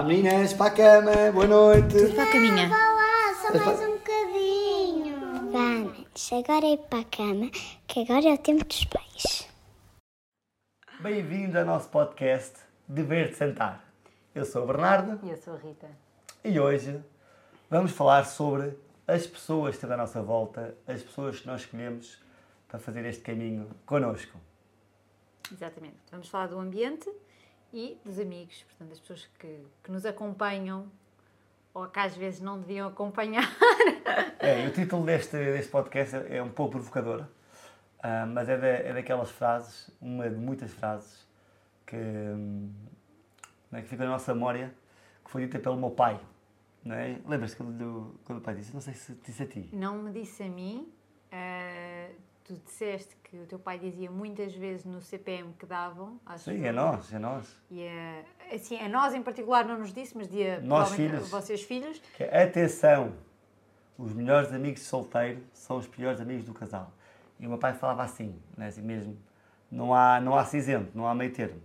Vá meninas, para a cama, boa noite. Para a caminha. Vá lá, só mais um bocadinho. Vamos, agora é para a cama, que agora é o tempo dos pais. Bem-vindo ao nosso podcast Dever de Sentar. Eu sou o Bernardo E eu sou a Rita. e hoje vamos falar sobre as pessoas que estão à nossa volta, as pessoas que nós escolhemos para fazer este caminho connosco. Exatamente. Vamos falar do ambiente e dos amigos, portanto, das pessoas que, que nos acompanham ou que às vezes não deviam acompanhar. É, o título deste, deste podcast é é um pouco provocador, ah, mas é, da- é daquelas frases, uma de muitas frases, que, não é, que fica na nossa memória, que foi dita pelo meu pai. Não é? Lembras-te quando, quando o pai disse? Não sei se disse a ti. Não me disse a mim, ah, tu disseste que o teu pai dizia muitas vezes no CPM que davam. às Sim, é pessoas. nós, é nós. E a, assim, a nós em particular não nos disse, mas dia Nós filhos. vocês filhos. Que é, atenção, os melhores amigos de solteiro são os piores amigos do casal. E o meu pai falava assim, não é assim mesmo? Não há, não há cinzento, não há meio termo.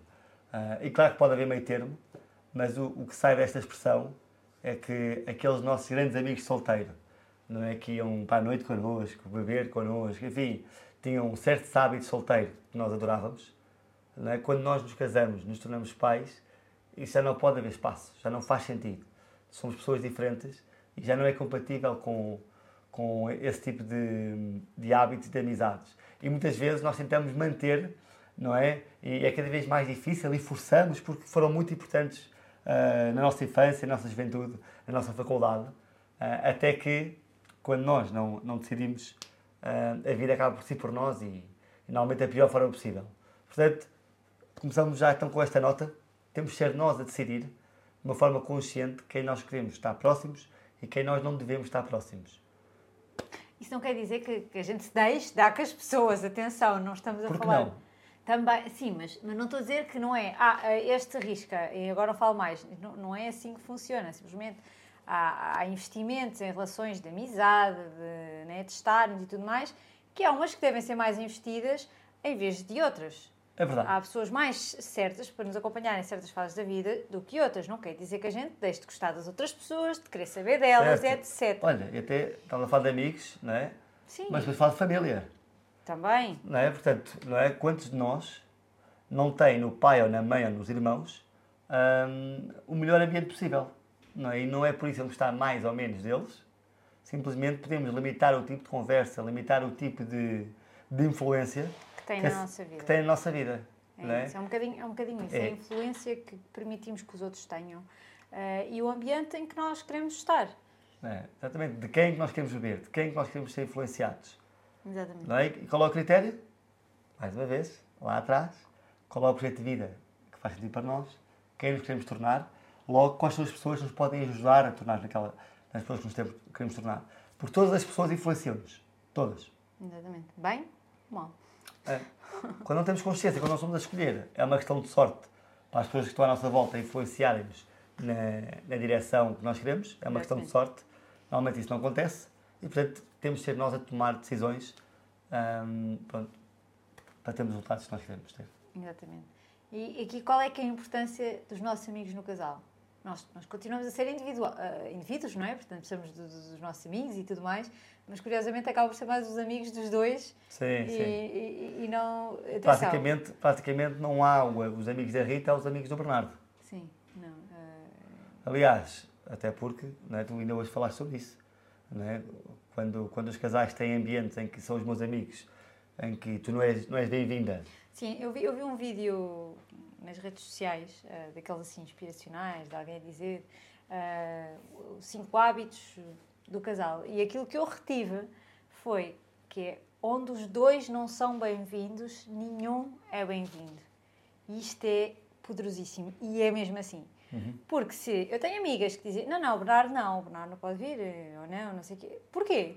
Ah, e claro que pode haver meio termo, mas o, o que sai desta expressão é que aqueles nossos grandes amigos de solteiro, não é que iam para a noite connosco, beber connosco, enfim, tinham um certo hábito solteiro que nós adorávamos, não é? quando nós nos casamos, nos tornamos pais, isso já não pode haver espaço, já não faz sentido. Somos pessoas diferentes e já não é compatível com, com esse tipo de, de hábitos e de amizades. E muitas vezes nós tentamos manter, não é? E é cada vez mais difícil e forçamos porque foram muito importantes ah, na nossa infância, na nossa juventude, na nossa faculdade, ah, até que, quando nós não, não decidimos, ah, a vida acaba por si por nós e, e normalmente da pior forma possível. Portanto, começamos já então com esta nota. Temos de ser nós a decidir, de uma forma consciente, quem nós queremos estar próximos e quem nós não devemos estar próximos. Isso não quer dizer que, que a gente se deixe dar com as pessoas, atenção, não estamos a Por que falar. não? Também, sim, mas, mas não estou a dizer que não é. Ah, este risca, e agora não falo mais. Não, não é assim que funciona. Simplesmente há, há investimentos em relações de amizade, de, né, de estarmos e tudo mais, que há umas que devem ser mais investidas em vez de outras. É verdade. Há pessoas mais certas para nos acompanhar em certas fases da vida do que outras. Não quer dizer que a gente deixe de gostar das outras pessoas, de querer saber delas, Certo. etc. Olha, e até estava a falar de amigos, não é? Sim, Mas depois fala de família, também. não é? Portanto, não é? Quantos de nós não têm no pai ou na mãe ou nos irmãos hum, o melhor ambiente possível? Não é? E não é por isso que gostar mais ou menos deles. Simplesmente podemos limitar o tipo de conversa, limitar o tipo de, de influência Que tem que na nossa vida. que tem na nossa vida. É, é? isso, é um bocadinho, é um bocadinho isso, É. é a influência que permitimos que os outros tenham eh, e o ambiente em que nós queremos estar. É, exatamente. De quem é que nós queremos beber? De quem é que nós queremos ser influenciados? Exatamente. Não é? E qual é o critério? Mais uma vez, lá atrás, qual é o projeto de vida que faz sentido para nós? Quem nos queremos tornar? Logo, quais são as pessoas que nos podem ajudar a tornar naquela, nas pessoas que nos temos- queremos tornar? Porque todas as pessoas influenciam-nos. Todas. Exatamente. Bem, mal. É. Quando não temos consciência, quando não somos a escolher, é uma questão de sorte para as pessoas que estão à nossa volta influenciarem-nos na, na direção que nós queremos, é uma questão de sorte. Normalmente isso não acontece e, portanto, temos de ser nós a tomar decisões hum, pronto, para termos os resultados que nós queremos ter. Exatamente. E aqui qual é que é a importância dos nossos amigos no casal? Nós, nós continuamos a ser eh, indivíduos, não é? Portanto, precisamos do- do- dos nossos amigos e tudo mais, mas curiosamente acabam por ser mais os amigos dos dois Sim, e, sim. e- e não. Atenção. Praticamente, praticamente não há os amigos da Rita, há os amigos do Bernardo. Sim, não. eh, Aliás, até porque, não é, tu ainda hoje falaste sobre isso, não é? quando, quando os casais têm ambientes em que são os meus amigos, em que tu não és, não és bem-vinda, Sim, eu vi, eu vi um vídeo nas redes sociais, eh, daqueles assim inspiracionais, de alguém a dizer os cinco hábitos do casal. E aquilo que eu retive foi que é onde os dois não são bem-vindos, nenhum é bem-vindo. E isto é poderosíssimo. E é mesmo assim. Porque se eu tenho amigas que dizem, não, não, o Bernardo não, o Bernardo não pode vir, eh, ou não, não sei o quê. Porquê?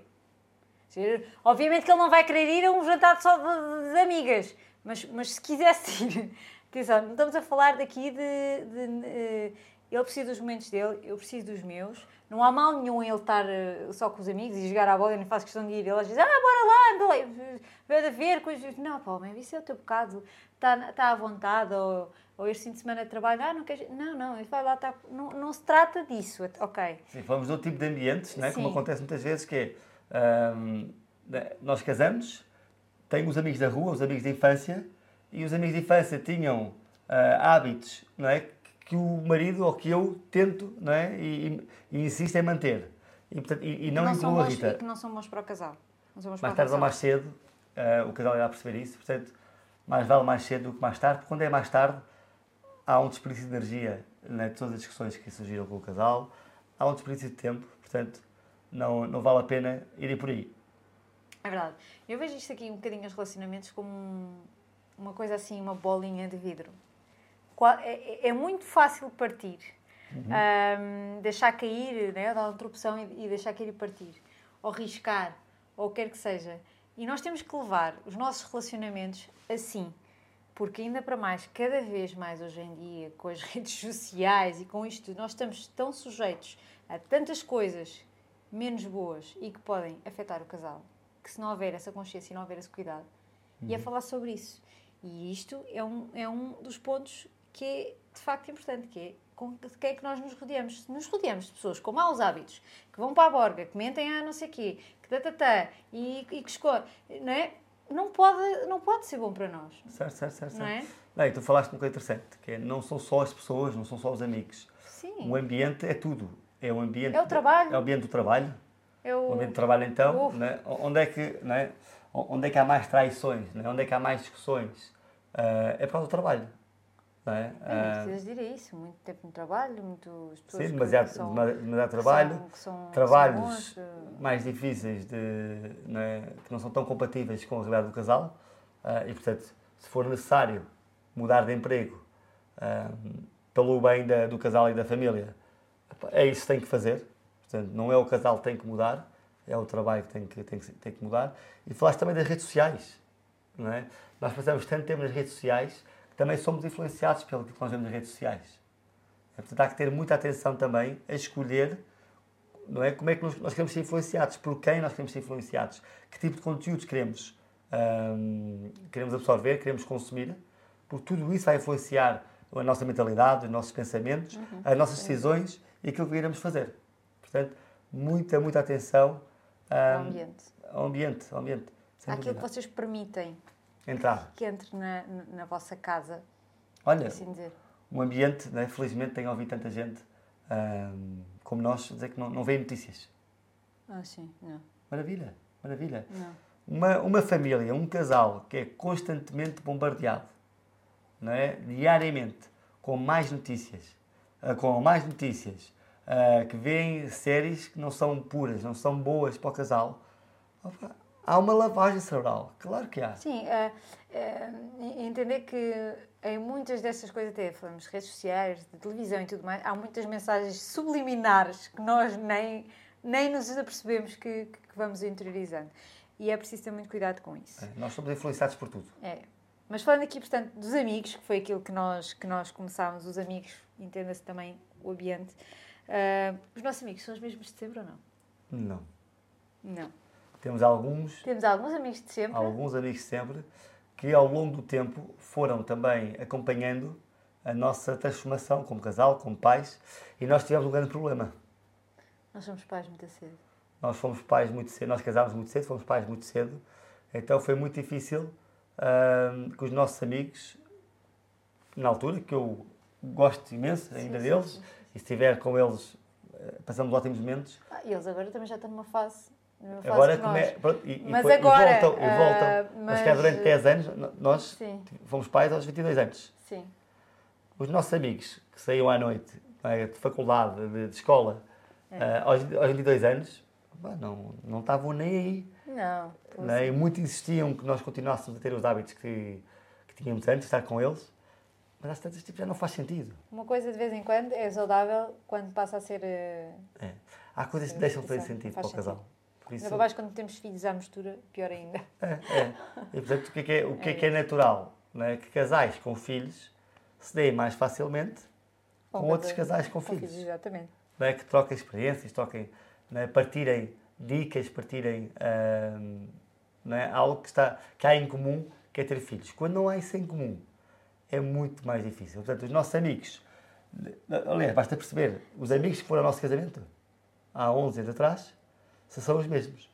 Obviamente que ele não vai querer ir a um jantar só de, de- de amigas, mas, mas se quisesse ir, atenção, não estamos a falar daqui de. de, eh, ele precisa dos momentos dele, eu preciso dos meus. Não há mal nenhum em ele estar eh, só com os amigos e jogar à bola, eu nem faço questão de ir. Ele diz, ah, bora lá, anda lá, vai a ver coisas. Não, pá, mas isso é o teu bocado, está, está à vontade, ou ou este fim de semana de trabalho, ah, não queres. Não, não, ele vai lá estar. Não, não se trata disso, ok. Sim, falamos outro tipo de ambientes, né? como acontece muitas vezes, que é, ahm, né, nós casamos, tenho os amigos da rua, os amigos de infância, e os amigos de infância tinham ah, hábitos não é? que o marido ou que eu tento não é? e, e, insisto em manter. E, portanto, e, e não, são incluo a Rita. e que não são bons para o casal. Não Mais tarde ou mais cedo, ah, o casal irá perceber isso. Portanto, mais vale mais cedo do que mais tarde, porque quando é mais tarde, há um desperdício de energia né, de todas as discussões que surgiram com o casal, há um desperdício de tempo, portanto, não, não vale a pena irem por aí. É verdade. Eu vejo isto aqui um bocadinho os relacionamentos como um- uma coisa assim, uma bolinha de vidro. É, é- é muito fácil partir, Ahm, deixar cair, né, dar uma interrupção e, e deixar cair e partir, ou riscar, ou o que quer que seja. E nós temos que levar os nossos relacionamentos assim, porque ainda para mais, cada vez mais hoje em dia, com as redes sociais e com isto, nós estamos tão sujeitos a tantas coisas menos boas e que podem afetar o casal, se não houver essa consciência e não houver esse cuidado, e a falar sobre isso. E isto é um, é um dos pontos que é de facto importante, que é com de quem é que nós nos rodeamos. Se nos rodeamos de pessoas com maus hábitos, que vão para a borga, que mentem a não sei quê, que tatatá, e, e que escolhem, não é? Não pode, não pode ser bom para nós, Certo, certo, certo. não certo. é? Bem, tu falaste uma coisa interessante, que é, não são só as pessoas, não são só os amigos. Sim. O ambiente é tudo. É o ambiente, É o trabalho. É o ambiente do trabalho. É O o, ambiente de trabalho, então, né? onde, é que, né? onde é que há mais traições? Né? Onde é que há mais discussões? Ah, é por causa do trabalho. Não é? É, não precisas dizer isso. Muito tempo no trabalho, pessoas sim, demasiado, são, demasiado trabalho. que são- trabalhos são mais difíceis, de, né, que não são tão compatíveis com a realidade do casal. ah, e, portanto, se for necessário mudar de emprego ah, pelo bem da- do casal e da família, é isso que tem que fazer. Portanto, não é o casal que tem que mudar, é o trabalho que tem que, tem que, tem que mudar. E falaste também das redes sociais. Não é? Nós passamos tanto tempo nas redes sociais que também somos influenciados pelo que nós vemos nas redes sociais. É, portanto, há que ter muita atenção também a escolher não é? Como é que nós, nós queremos ser influenciados? Por quem nós queremos ser influenciados? Que tipo de conteúdos queremos, hum, queremos absorver, queremos consumir? Porque tudo isso vai influenciar a nossa mentalidade, os nossos pensamentos, as nossas decisões e aquilo que iremos fazer. Portanto, muita, muita atenção ao ambiente. ao ambiente. Ao ambiente Aquilo que vocês permitem Entrar. que entre na, na vossa casa, Olha, assim dizer. um ambiente, né? felizmente tenho ouvido tanta gente hum, como nós dizer que não, não vê notícias. Ah, sim, não. Maravilha, maravilha. não. Uma, uma família, um casal que é constantemente bombardeado, não é? diariamente, com mais notícias, com mais notícias, ah, que veem séries que não são puras, não são boas para o casal, opa, há uma lavagem cerebral. Claro que há. Sim, eh, eh, entender que em muitas dessas coisas, até falamos de redes sociais, de televisão e tudo mais, há muitas mensagens subliminares que nós nem, nem nos apercebemos que, que vamos interiorizando. E é preciso ter muito cuidado com isso. É, Nós somos influenciados por tudo. É. Mas falando aqui, portanto, dos amigos, que foi aquilo que nós, que nós começámos, os amigos, entenda-se também o ambiente. Eh, os nossos amigos são os mesmos de sempre ou não? Não. Não. Temos alguns, Temos alguns amigos de sempre. alguns amigos sempre que ao longo do tempo foram também acompanhando a nossa transformação como casal, como pais, e nós tivemos um grande problema. Nós somos pais muito cedo. Nós fomos pais muito cedo, nós casámos muito cedo, fomos pais muito cedo, então foi muito difícil ahm, que os nossos amigos, na altura, que eu gosto imenso ainda sim, deles, sim, sim. E se estiver com eles, eh, passamos ótimos momentos. Ah, e eles agora também já estão numa fase. Numa fase Agora come... pronto, e, e Mas depois- agora, e voltam, e voltam. ah, mas que é mas- durante 10 anos, no- nós Sim, fomos pais aos 22 anos. sim. Os nossos amigos que saíam à noite é, de faculdade, de, de escola, É. ah, aos, aos 22 anos, não, não estavam nem aí. Não. E assim. muito insistiam que nós continuássemos a ter os hábitos que, que tínhamos antes, estar com eles, mas às tantas tipo, já não faz sentido. Uma coisa de vez em quando é saudável quando passa a ser. eh, É. Há coisas que deixam de fazer sentido faz para o casal. Por isso, Ainda quando temos filhos à mistura, pior ainda. é, é. E, portanto, o que é que é, o que é, que é natural? Não é? Que casais com filhos se deem mais facilmente com Ou outros casais com filhos. Exatamente. não é? que troquem experiências, troquem, não é? partirem dicas, partirem ahm, não é? algo que, está, que há em comum, que é ter filhos. Quando não há isso em comum, é muito mais difícil. Portanto, os nossos amigos, aliás, basta perceber, os amigos que foram ao nosso casamento há 11 anos atrás, são os mesmos.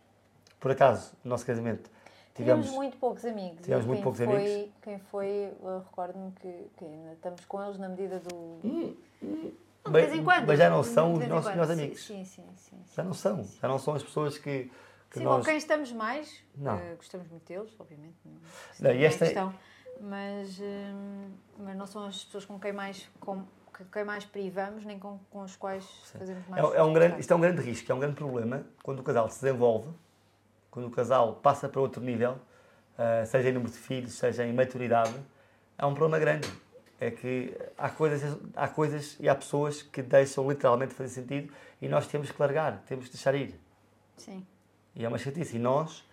Por acaso, no nosso casamento, Tivemos, tivemos. muito poucos amigos. tivemos muito quem poucos foi, amigos. Quem foi, recordo-me que, que ainda estamos com eles na medida do. Não, de mas, vez em quando. mas já não são De os nossos melhores amigos. Sim, sim, sim. sim. Já não são. Já não são as pessoas que, que Sim, nós. com quem estamos mais, Não. eh, gostamos muito deles, obviamente. Não, isso Não, e é esta- questão, mas, hum, mas não são as pessoas com quem mais, com, quem mais privamos, nem com, com as quais fazemos É, mais. é um grande, isto é um grande risco, é um grande problema quando o casal se desenvolve, quando o casal passa para outro nível, ah, seja em número de filhos, seja em maturidade, há um problema grande. É que há coisas, há coisas e há pessoas que deixam literalmente fazer sentido e nós temos que largar, temos que deixar ir. Sim. E é uma chatice. E nós,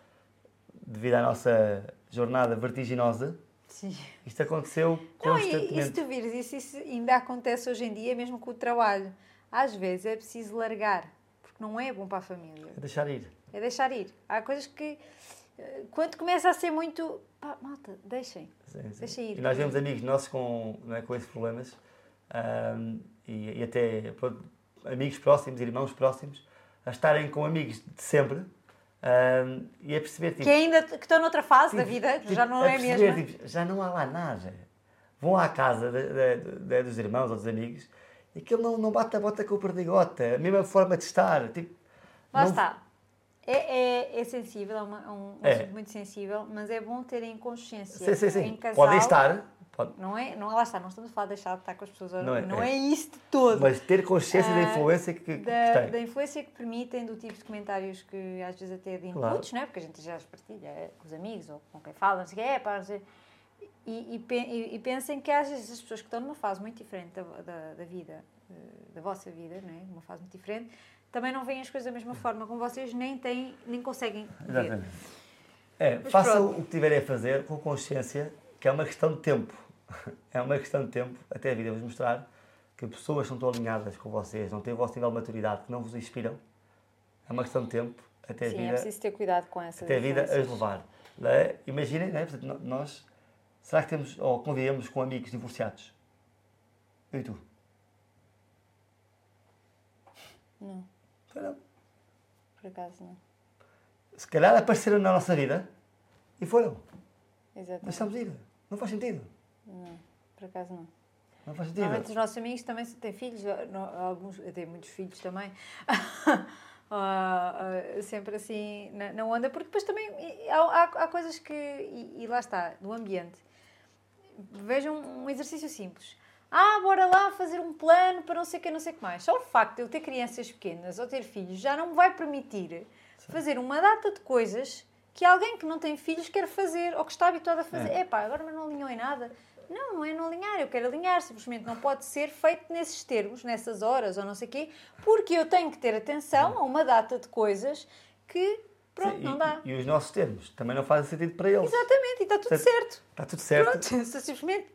devido à nossa jornada vertiginosa, Sim. isto aconteceu Não, e, constantemente. e se tu vires, isso, isso ainda acontece hoje em dia, mesmo com o trabalho. Às vezes é preciso largar, porque não é bom para a família. É deixar ir. É deixar ir. Há coisas que, eh, quando começa a ser muito. Pá, malta, deixem. Sim, sim. Deixa ir. E nós vemos amigos nossos com, é, com esses problemas ahm, e, e até pronto, amigos próximos, irmãos próximos, a estarem com amigos de sempre e a perceber tipo, Que ainda que estão noutra fase da tipo, vida, tipo, já não é perceber, mesma. tipo, já não há lá nada. Vão à casa de- de- de- dos irmãos ou dos amigos e aquilo não, não bate a bota com o perdigota, a mesma forma de estar. Tipo, Lá não- está. É, é, é sensível, é, uma- é um, É. muito sensível, mas é bom terem consciência. Sim, sim, sim. Em casal, Podem estar, Não é, não, lá está, não estamos a falar de deixar de estar com as pessoas, Não não é, é, não é. é isso de todo. mas ter consciência da Ah, influência que, que, da, tem. da influência que permitem, do tipo de comentários que às vezes até de inputs, Claro. não é? porque a gente já os partilha é, com os amigos ou com quem fala, não sei o que é, pá, não sei. E, e, e- pensem que às vezes as pessoas que estão numa fase muito diferente da, da, da vida, eh, da vossa vida, não é? uma fase muito diferente, também não veem as coisas da mesma forma como vocês, nem têm, nem conseguem ver. Exatamente. É, façam o que tiverem a fazer com consciência que é uma questão de tempo. É uma questão de tempo, até a vida vos mostrar que pessoas não estão alinhadas com vocês, não têm o vosso nível de maturidade, que não vos inspiram. É uma questão de tempo, até a Sim, é vida, preciso ter cuidado com essas até a vida as levar. É? Imaginem, é? No- nós, será que temos, ou convivemos com amigos divorciados? Eu e tu? Não, não. por acaso não. Se calhar apareceram na nossa vida e foram. Exatamente. Deixamos ir. Não faz sentido. Não, por acaso não. Não faz sentido. Normalmente os nossos amigos também têm filhos, alguns, tenho muitos filhos também. Ah, ah, sempre assim na, na onda, porque depois também há, há, há coisas que, e, e lá está, do ambiente. Vejam um exercício simples. Ah, bora lá fazer um plano para não sei o que, não sei o que mais. Só o facto de eu ter crianças pequenas ou ter filhos já não me vai permitir fazer uma data de coisas que alguém que não tem filhos quer fazer ou que está habituado a fazer. É. Epá, agora não alinhou em nada. Não, não é não alinhar, eu quero alinhar, simplesmente não pode ser feito nesses termos, nessas horas ou não sei o quê, porque eu tenho que ter atenção a uma data de coisas que, pronto, Sim, não e, dá. E os nossos termos também não fazem sentido para eles. Exatamente, e está tudo Certo. certo. Está tudo certo. Pronto, simplesmente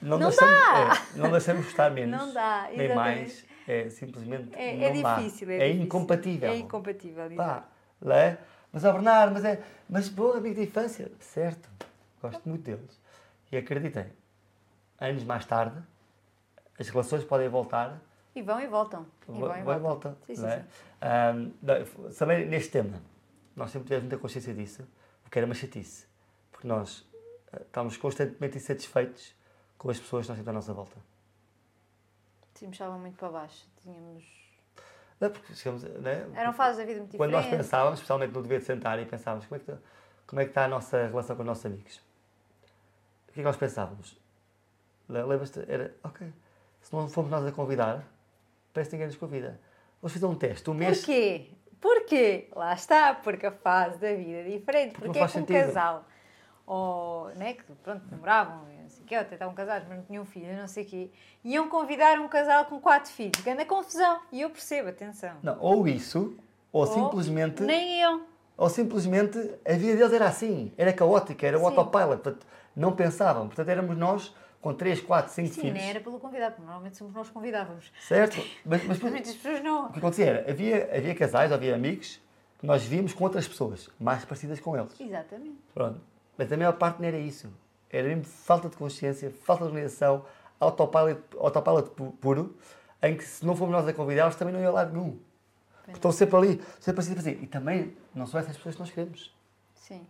Não, Não deixamos, dá. é, não deixamos gostar menos. Não dá, Nem exatamente. mais. É simplesmente. é, não é dá. difícil. É, É difícil. incompatível. É incompatível. Pá, é. Mas, ó Bernardo, mas é. Mas, bom, amigo de infância. Certo. Gosto muito deles. E acreditem, anos mais tarde, as relações podem voltar. E vão e voltam. E vão e e voltam. volta. Sim, é? sim. Também neste tema, nós sempre tivemos muita consciência disso, o que era uma chatice. Porque nós ah, estávamos constantemente insatisfeitos com as pessoas que nós temos à nossa volta. Sim, puxavam muito para baixo. Tínhamos... Não, porque chegamos, né? Eram fases da vida muito Quando nós diferentes. pensávamos, especialmente no dever de sentar e pensávamos como é, que está, como é que está a nossa relação com os nossos amigos, o que é que nós pensávamos? Le- Lembras-te? Era, ok, se não fomos nós a convidar, parece que ninguém nos convida. Vamos fazer um teste, um mês. Porquê? Porquê? Lá está, porque a fase da vida é diferente. Porque Porque é que um sentido. casal, ou, né, que pronto, namoravam, não sei o quê, ou até estavam casados, mas não tinham filhos, não sei o quê, iam convidar um casal com quatro filhos. Grande confusão. E eu percebo, atenção. Não, ou isso, ou, simplesmente, Nem eu. ou simplesmente a vida deles era assim, era caótica, era o autopilot, portanto, não pensavam. Portanto, éramos nós com 3, 4, 5 Sim, filhos. nem era pelo convidado, porque normalmente somos nós que convidávamos. Certo? Mas, mas Muitas pessoas não. O que acontecia era, havia, havia casais, havia amigos que nós víamos com outras pessoas, mais parecidas com eles. Exatamente. Pronto. Mas a maior parte não era isso. Era mesmo falta de consciência, falta de organização, autopilot, autopilot pu- puro, em que se não fomos nós a convidá-los, também não ia lado nenhum. Porque Estão sempre ali, sempre assim, assim. E também não são essas pessoas que nós queremos. Sim.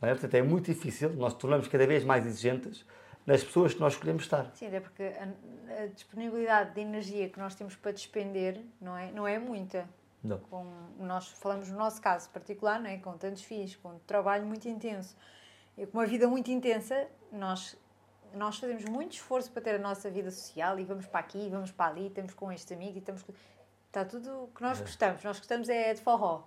Não é? Portanto, é muito difícil, nós tornamos cada vez mais exigentes nas pessoas que nós escolhemos estar. Sim, até porque a, a disponibilidade de energia que nós temos para despender não é, não é muita. Não. Com, nós falamos no nosso caso particular, não é? com tantos filhos, com um trabalho muito intenso e com uma vida muito intensa, nós, nós fazemos muito esforço para ter a nossa vida social e vamos para aqui, e vamos para ali, estamos com este amigo e estamos com... Está tudo o que nós gostamos. Nós gostamos é de forró.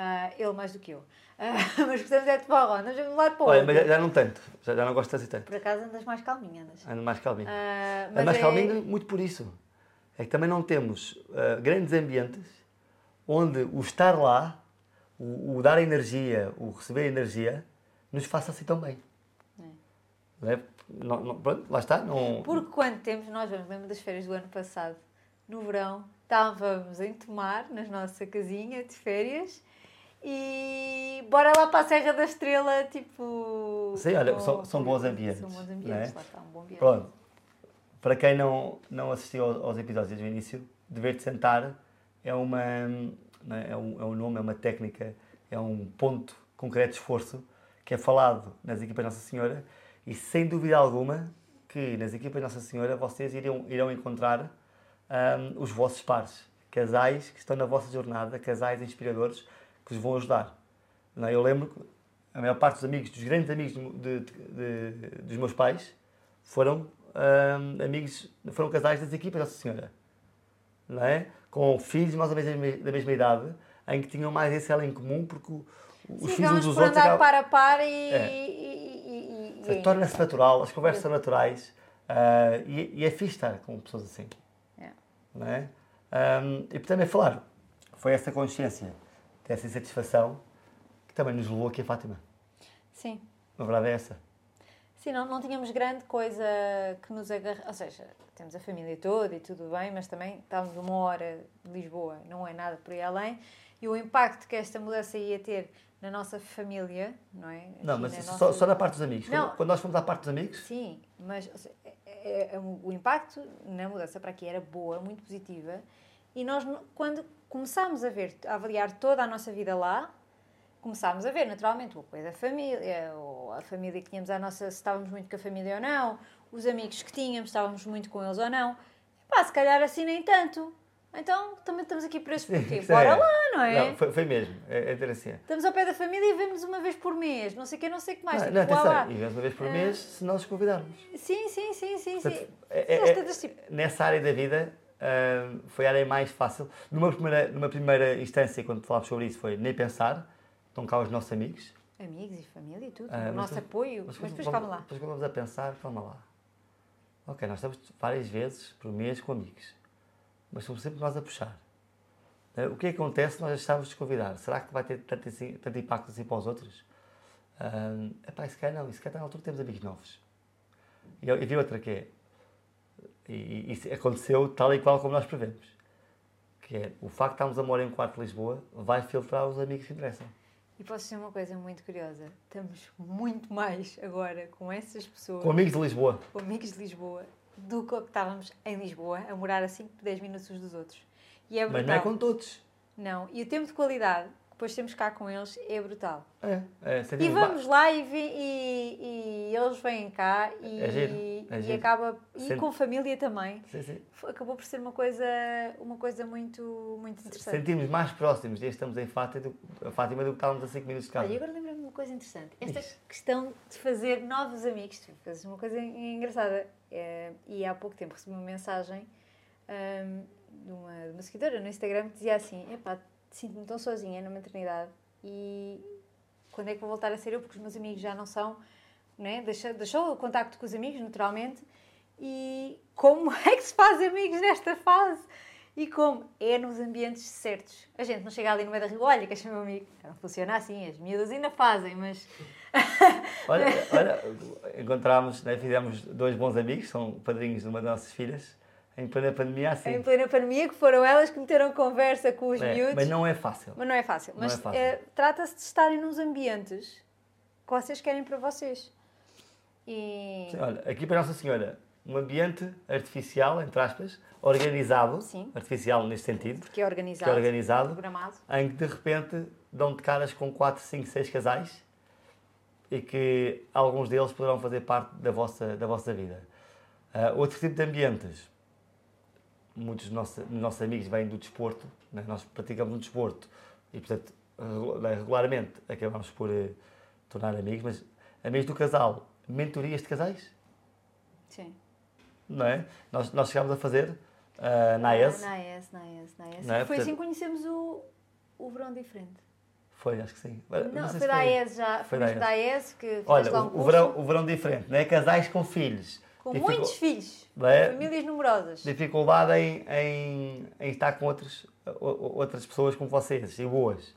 Ah, ele mais do que eu. Ah, mas gostamos é de forró. Nós vamos lado para o Olha, outro. mas já, não tanto, já, já não gosto assim tanto. Por acaso andas mais calminha, andas. Ando mais calminho. Ah, Ando mais é- calminho muito por isso. É que também não temos ah, grandes ambientes onde o estar lá, o, o dar energia, o receber energia, nos faça assim tão bem. Não é? Não- não- pronto, lá está. Não, Porque quando temos, nós vamos, lembro das férias do ano passado, no verão, estávamos em Tomar, na nossa casinha de férias, e bora lá para a Serra da Estrela, tipo... Sim, olha, com- são- são bons ambientes, São bons ambientes, é? lá está, um bom ambiente. Pronto. Para quem não, não assistiu aos, episódios do início, dever-te sentar é uma não é? Um, é um nome, é uma técnica, é um ponto concreto de esforço que é falado nas equipas Nossa Senhora e sem dúvida alguma que nas equipas Nossa Senhora vocês irão, irão encontrar ahm, os vossos pares, casais que estão na vossa jornada, casais inspiradores que vos vão ajudar. Não é? Eu lembro que a maior parte dos amigos, dos grandes amigos de- de- de- dos meus pais, foram ahm, amigos, foram casais das equipas Nossa Senhora, não é? Com filhos mais ou menos da mesma- da mesma idade, em que tinham mais esse elo em comum, porque os Sim, filhos uns dos por outros andar acabam- par a par e... É. e- e- e- Portanto, torna-se natural, as conversas são naturais ah, e, e é fixe estar com pessoas assim. É. Não é? Ahm, e por também falar, foi essa consciência, dessa insatisfação que também nos levou aqui a Fátima. Sim. A verdade é essa. Sim, não, não tínhamos grande coisa que nos agarra. Ou seja, temos a família toda e tudo bem, mas também estávamos uma hora de Lisboa, não é nada por aí além. E o impacto que esta mudança ia ter na nossa família, não é? Não, Aqui mas na só, nossa- só na parte dos amigos. Não. Quando, nós fomos à parte dos amigos, Sim, mas seja, é- é- é- o impacto na mudança para aqui era boa, muito positiva. E nós, quando começámos a ver, a avaliar toda a nossa vida lá, começámos a ver naturalmente o apoio da família, ou a família que tínhamos à nossa, se estávamos muito com a família ou não, os amigos que tínhamos, estávamos muito com eles ou não. Pá, se calhar assim nem tanto. Então também estamos aqui por esse porquê. Isso Bora é- lá, não é? Não, foi, foi mesmo. É, é ter assim. Estamos ao pé da família e vemos uma vez por mês, não sei o que, não sei o que mais. Não, tipo, não, lá. e vez uma vez por Ah. mês, se nós os convidarmos. Sim, sim, sim, sim, sim. Portanto, é- é- é- tipo, nessa área da vida foi a área mais fácil. Numa primeira, numa primeira instância, quando falámos sobre isso, foi nem pensar. Estão cá os nossos amigos. Amigos e família e tudo, o mas nosso apoio. Mas, depois calma lá. Depois quando vamos a pensar, calma lá. Ok, nós estamos várias vezes por mês com amigos. Mas somos sempre nós a puxar. Eh, O que é que acontece se nós deixarmos de convidar? Será que vai ter tanto, assim- tanto impacto assim para os outros? Um, epá, se calhar não. Se calhar na altura temos amigos novos. E, eu- e vi outra que é... E, isso aconteceu tal e qual como nós prevemos. Que é, o facto de estarmos a morar em um quarto de Lisboa vai filtrar os amigos que interessam. E posso dizer uma coisa muito curiosa. Estamos muito mais agora com essas pessoas, Com amigos de Lisboa. com amigos de Lisboa, do que estávamos em Lisboa, a morar a 5, 10 minutos uns dos outros. É. Mas não é com todos. Não. E o tempo de qualidade depois temos cá com eles é brutal. É, é, E vamos lá e, vi- e- e eles vêm cá e, É giro, é e giro. acaba e Sente- com família também. Sim, sim. Acabou por ser uma coisa, uma coisa muito, muito interessante. Sentimos mais próximos desde estamos em Fátima do, Fátima do que estávamos a 5 minutos de casa. Olha, e agora lembrei-me de uma coisa interessante. Esta questão de fazer novos amigos. Fazes uma coisa en- engraçada. É, e há pouco tempo recebi uma mensagem ahm, de, uma, de uma seguidora no Instagram que dizia assim: Epá, sinto-me tão sozinha na maternidade e quando é que vou voltar a ser eu? Porque os meus amigos já não são. Né? Deixou, deixou o contacto com os amigos, naturalmente. E como é que se faz amigos nesta fase? E como é nos ambientes certos. A gente não chega ali no meio da rua, olha, que é meu amigo. Não funciona assim, as miúdas ainda fazem, mas Olha, olha encontramos, né, fizemos dois bons amigos, são padrinhos de uma das nossas filhas, em plena pandemia assim. em plena pandemia que foram elas que meteram conversa com os É, miúdos. mas não é fácil. Mas não é fácil. Não Mas é fácil. eh, trata-se de estarem nos ambientes que vocês querem para vocês. E. Sim, olha, aqui para Nossa Senhora, um ambiente artificial, entre aspas, organizado, Sim. artificial neste sentido, Que é organizado. que é organizado, Programado. em que de repente dão de caras com 4, 5, 6 casais e que alguns deles poderão fazer parte da vossa, da vossa vida. Ah, outro tipo de ambientes, muitos dos nossos, amigos vêm do desporto, né? nós praticamos um desporto e, portanto, regu- regularmente acabamos por eh, tornar amigos, mas amigos do casal, mentorias de casais, Sim. não é? Nós, nós chegámos a fazer ah, na AES, Na AES, na AES, na. Não é? Foi Portanto- assim que conhecemos o, o verão diferente. foi, acho que sim. Não, sei foi da AES já. Foi da AES que Olha, um o, o verão, o verão diferente, não é? Casais com filhos. Com Dificu- muitos filhos. É? Famílias numerosas. Dificuldade em, em, em estar com outros, outras pessoas como vocês e boas.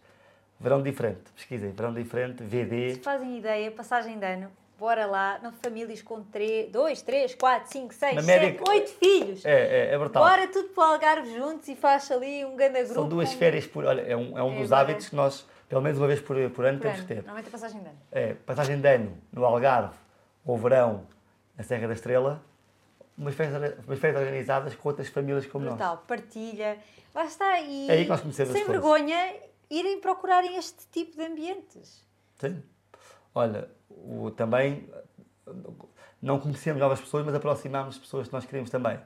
Verão diferente, pesquisem, verão diferente, VD. Se fazem ideia, passagem de ano, bora lá, não, famílias com 2, 3, 4, 5, 6, Na média 7, que- 8 filhos. É, é, é brutal. Bora tudo para o Algarve juntos e faz ali um grande grupo. São duas férias por. Olha, é um, é um É, dos hábitos que nós, pelo menos uma vez por, por ano, por temos ano. que ter. Normalmente a passagem de ano. É, passagem de ano no Algarve ou verão na Serra da Estrela, umas férias, umas férias organizadas com outras famílias como nós. Brutal, partilha. Lá está. E É aí que nós conhecemos sem vergonha, irem procurarem este tipo de ambientes. Sim. Olha, o, também não conhecemos novas pessoas, mas aproximámos pessoas que nós queríamos também.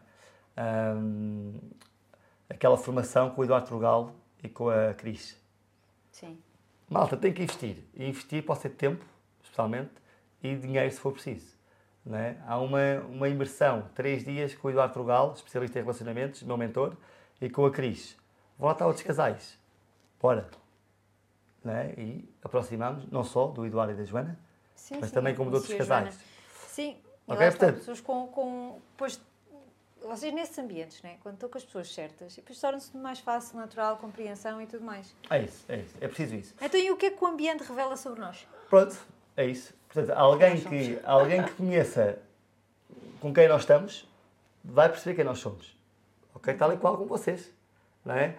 Ahm, aquela formação com o Eduardo Trugal e com a Cris. Sim. Malta, tem que investir. E investir pode ser tempo, especialmente, e dinheiro se for preciso. Não é? Há uma, uma imersão, três dias, com o Eduardo Trugal, especialista em relacionamentos, meu mentor, e com a Cris. Lá estar outros casais. Bora. Não é? E aproximamos, não só do Eduardo e da Joana, Sim, mas sim, também como de outros Joana. casais. Sim, Ok, lá está, portanto- pessoas com, com pois, vocês nesses ambientes, né? quando estão com as pessoas certas, e depois torna-se mais fácil, natural, compreensão e tudo mais. É isso, é isso. É preciso isso. Então, e o que é que o ambiente revela sobre nós? Pronto, é isso. Portanto, alguém que, alguém que conheça com quem nós estamos vai perceber quem nós somos. Ok? Tal e qual como vocês. Não é?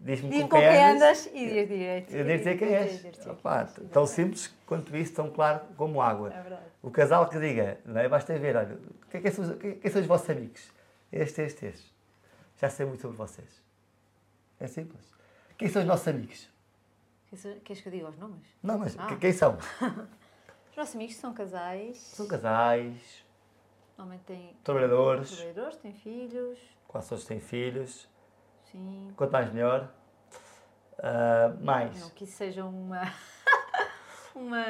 Diz-me Diz com, com quem quem andas. andas e diz direito. Eu dizer quem és. Opa, tão simples quanto isso, tão claro como água. É verdade. O casal que diga, não é? Basta ver, olha, quem, quem, são, os- quem, quem são os vossos amigos? Este, este, este. Já sei muito sobre vocês. É simples. Quem são os nossos amigos? Queres que eu diga os nomes? Não, mas Ah. que- quem são? Os nossos amigos são casais, São casais, normalmente têm trabalhadores, trabalhadores, têm filhos, quase todos têm filhos. sim. Quanto mais melhor. Ah, mais. Não que isso seja uma. uma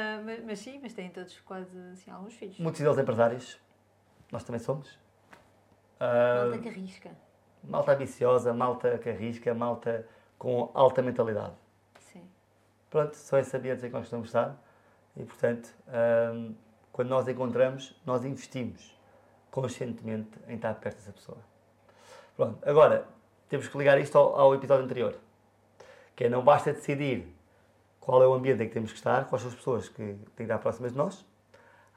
mas, sim, mas têm todos quase assim, alguns filhos. Muitos deles empresários. Nós também somos. Ah, Malta que arrisca. malta ambiciosa, malta que arrisca, malta com alta mentalidade. Sim. Pronto, são esses ambientes em que nós gostamos de estar. E, portanto, ah, quando nós encontramos, nós investimos conscientemente em estar perto dessa pessoa. Pronto, agora, temos que ligar isto ao, ao episódio anterior. Que é, não basta decidir qual é o ambiente em que temos que estar, quais são as pessoas que têm que estar próximas de nós.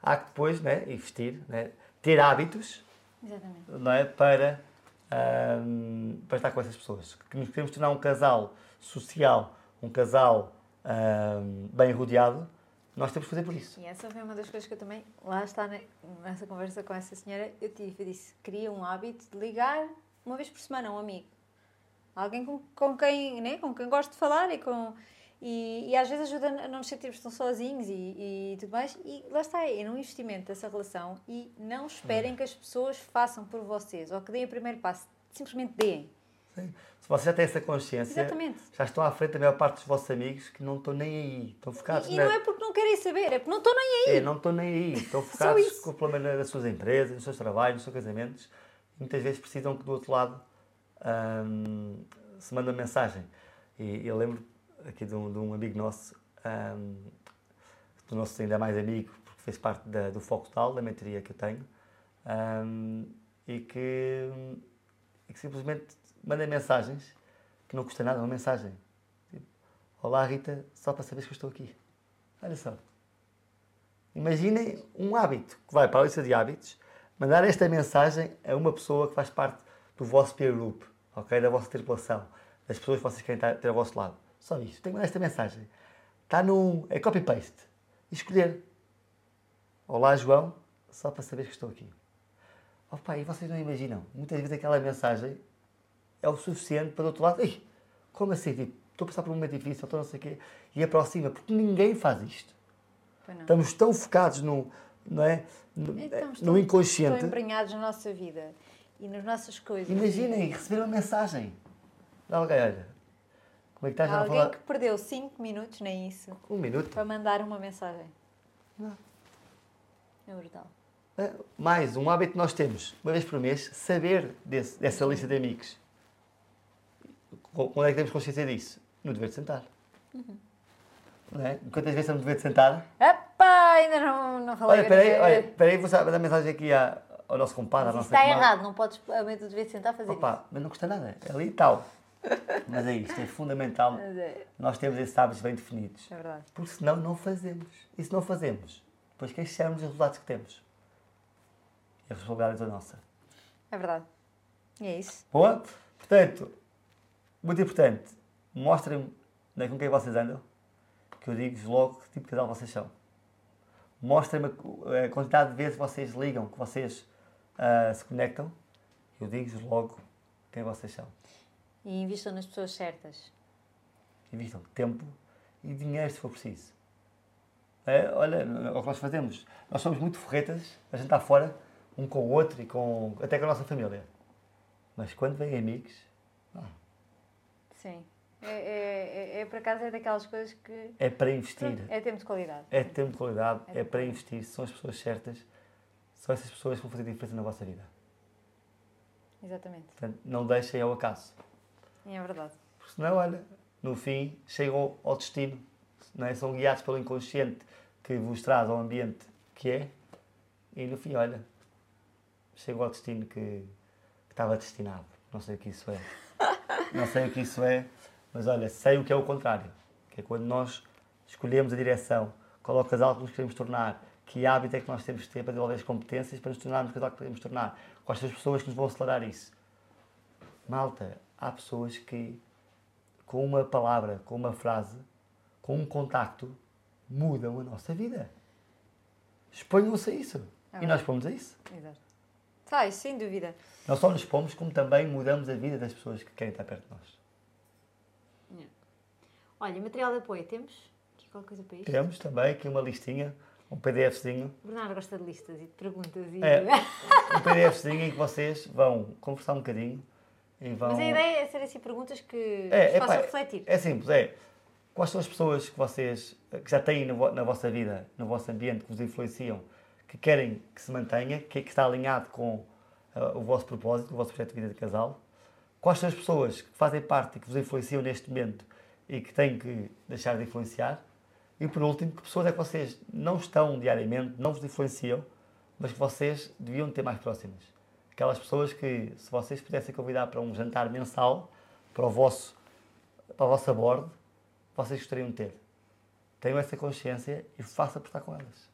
Há que depois né, investir, né, ter hábitos Exatamente. não é? para, ahm, para estar com essas pessoas. Que nos queremos tornar um casal social, um casal ahm, bem rodeado, nós temos que fazer por isso. E essa foi uma das coisas que eu também, lá está ne- nessa conversa com essa senhora, eu tive, eu disse, queria um hábito de ligar uma vez por semana a um amigo. Alguém com, com, quem, né, com quem gosto de falar e com... E, e às vezes ajuda a não nos sentirmos tão sozinhos e, e tudo mais. E lá está, é num investimento dessa relação e não esperem que as pessoas façam por vocês ou que deem o primeiro passo. Simplesmente deem. Sim. Se vocês já têm essa consciência, Exatamente. já estão à frente da maior parte dos vossos amigos que não estão nem aí. Estão focados E, e na... não é porque não querem saber, é porque não estão nem aí. É, não estão nem aí. Estão focados com o problema das suas empresas, nos seus trabalhos, nos seus casamentos. Muitas vezes precisam que do outro lado ahm, se manda mensagem. E eu lembro aqui de um, de um amigo nosso, ahm, do nosso ainda mais amigo, porque fez parte da, do Foco Tal, da mentoria que eu tenho, ahm, e, que, e que simplesmente manda mensagens que não custa nada, uma mensagem. Tipo, Olá Rita, só para saberes que eu estou aqui. Olha só. Imaginem um hábito que vai para a lista de hábitos, mandar esta mensagem a uma pessoa que faz parte do vosso peer group, ok? da vossa tripulação, das pessoas que vocês querem ter ao vosso lado. Só isto. Tem que mandar esta mensagem. Está no. É copy-paste. E escolher. Olá, João. só para saber que estou aqui. Pai, e vocês não imaginam, muitas vezes aquela mensagem é o suficiente para do outro lado, Ei, como assim? Tipo, estou a passar por um momento difícil, estou não sei o quê, e aproxima, porque ninguém faz isto. Não. Estamos tão focados no, não é? no, Estamos no tão- inconsciente. Tão embrenhados na nossa vida e nas nossas coisas. Imaginem receber uma mensagem de alguém, olha, como é que estás a Alguém falar? que perdeu 5 minutos, nem isso, Um minuto. para mandar uma mensagem. É brutal. É, Mais um hábito que nós temos, uma vez por mês, saber desse- dessa lista de amigos. Quando é que temos consciência disso? No dever de sentar. Uhum. Não é? Quantas vezes estamos no dever de sentar? Epá, ainda não, não falei. Olha, peraí, olha, peraí, vou dar mensagem aqui à- ao nosso compadre, à Mas isso nossa está errado, não podes, a meio do dever sentar fazer Opa, mas não custa nada, é ali e tal. Mas é isto, é fundamental isso. É, nós termos esses hábitos bem definidos. é verdade. Porque senão não fazemos. E se não fazemos, depois queixamos os resultados que temos. E a responsabilidade é toda nossa. É verdade. E é isso. Boa? Portanto, muito importante, mostrem-me né, com quem vocês andam, que eu digo-vos logo que tipo de casal vocês são. Mostrem-me a, quantidade de vezes que vocês ligam, que vocês ah, se conectam, eu digo-vos logo quem vocês são. E invistam nas pessoas certas. Invistam tempo e dinheiro se for preciso. É, olha, é o que nós fazemos. Nós somos muito forretas, a gente está fora, um com o outro e com, até com a nossa família. Mas quando vêm amigos, Sim. É, é, é, é, por acaso é daquelas coisas que. é para investir. É tempo de qualidade. É tempo de qualidade, É é para investir. São as pessoas certas, são essas pessoas que vão fazer diferença na vossa vida. Exatamente. Portanto, não deixem ao acaso. É verdade. Porque senão, olha, no fim, chegam ao destino. Não é? São guiados pelo inconsciente que vos traz ao ambiente que é. E no fim, olha, chegam ao destino que, que estava destinado. Não sei o que isso é. Não sei o que isso é, mas olha, sei o que é o contrário. Que é quando nós escolhemos a direção, qual é o casal que nos queremos tornar, que hábito é que nós temos que ter para desenvolver as competências para nos tornarmos o casal que queremos tornar. Quais são as pessoas que nos vão acelerar isso? Malta, há pessoas que com uma palavra, com uma frase, com um contacto, mudam a nossa vida. Exponham-se a isso. É e nós pomos a isso. Exato. Sai, sem dúvida. Não só nos pomos, como também mudamos a vida das pessoas que querem estar perto de nós. Olha, material de apoio, temos aqui qualquer coisa para isto? Temos também aqui uma listinha, um PDFzinho. O Bernardo gosta de listas e de perguntas. E... É, um PDFzinho em que vocês vão conversar um bocadinho e vão. Mas a ideia é ser assim perguntas que É, vos é, façam pá, refletir. É simples, é. Quais são as pessoas que vocês que já têm na, vo- na vossa vida, no vosso ambiente, que vos influenciam, que querem que se mantenha, que, que está alinhado com ah, o vosso propósito, o vosso projeto de vida de casal? Quais são as pessoas que fazem parte e que vos influenciam neste momento e que têm que deixar de influenciar? E por último, que pessoas é que vocês não estão diariamente, não vos influenciam, mas que vocês deviam ter mais próximas? Aquelas pessoas que, se vocês pudessem convidar para um jantar mensal, para o vosso, para a vossa bordo, vocês gostariam de ter. Tenham essa consciência e faça por estar com elas.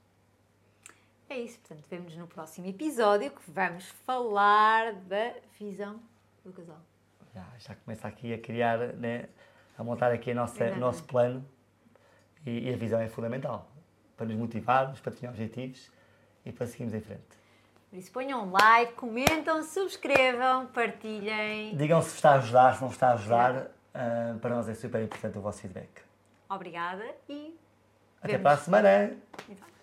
É isso, portanto, vemos no próximo episódio que vamos falar da visão do casal. Já, já começa aqui a criar, né, a montar aqui a nossa, o nosso plano e, e a visão é fundamental para nos motivarmos, para definir objetivos e para seguirmos em frente. Por isso, ponham um like, comentam, subscrevam, partilhem. Digam se está a ajudar, se não está a ajudar, ah, para nós é super importante o vosso feedback. Obrigada e Até Vemos. para a semana! Exato.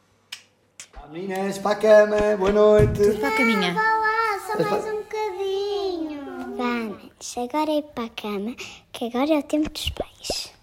Meninas, para a cama, boa noite! para a caminha. Vá lá, só mais um bocadinho. Vá, manos, agora é ir para a cama, que agora é o tempo dos pais.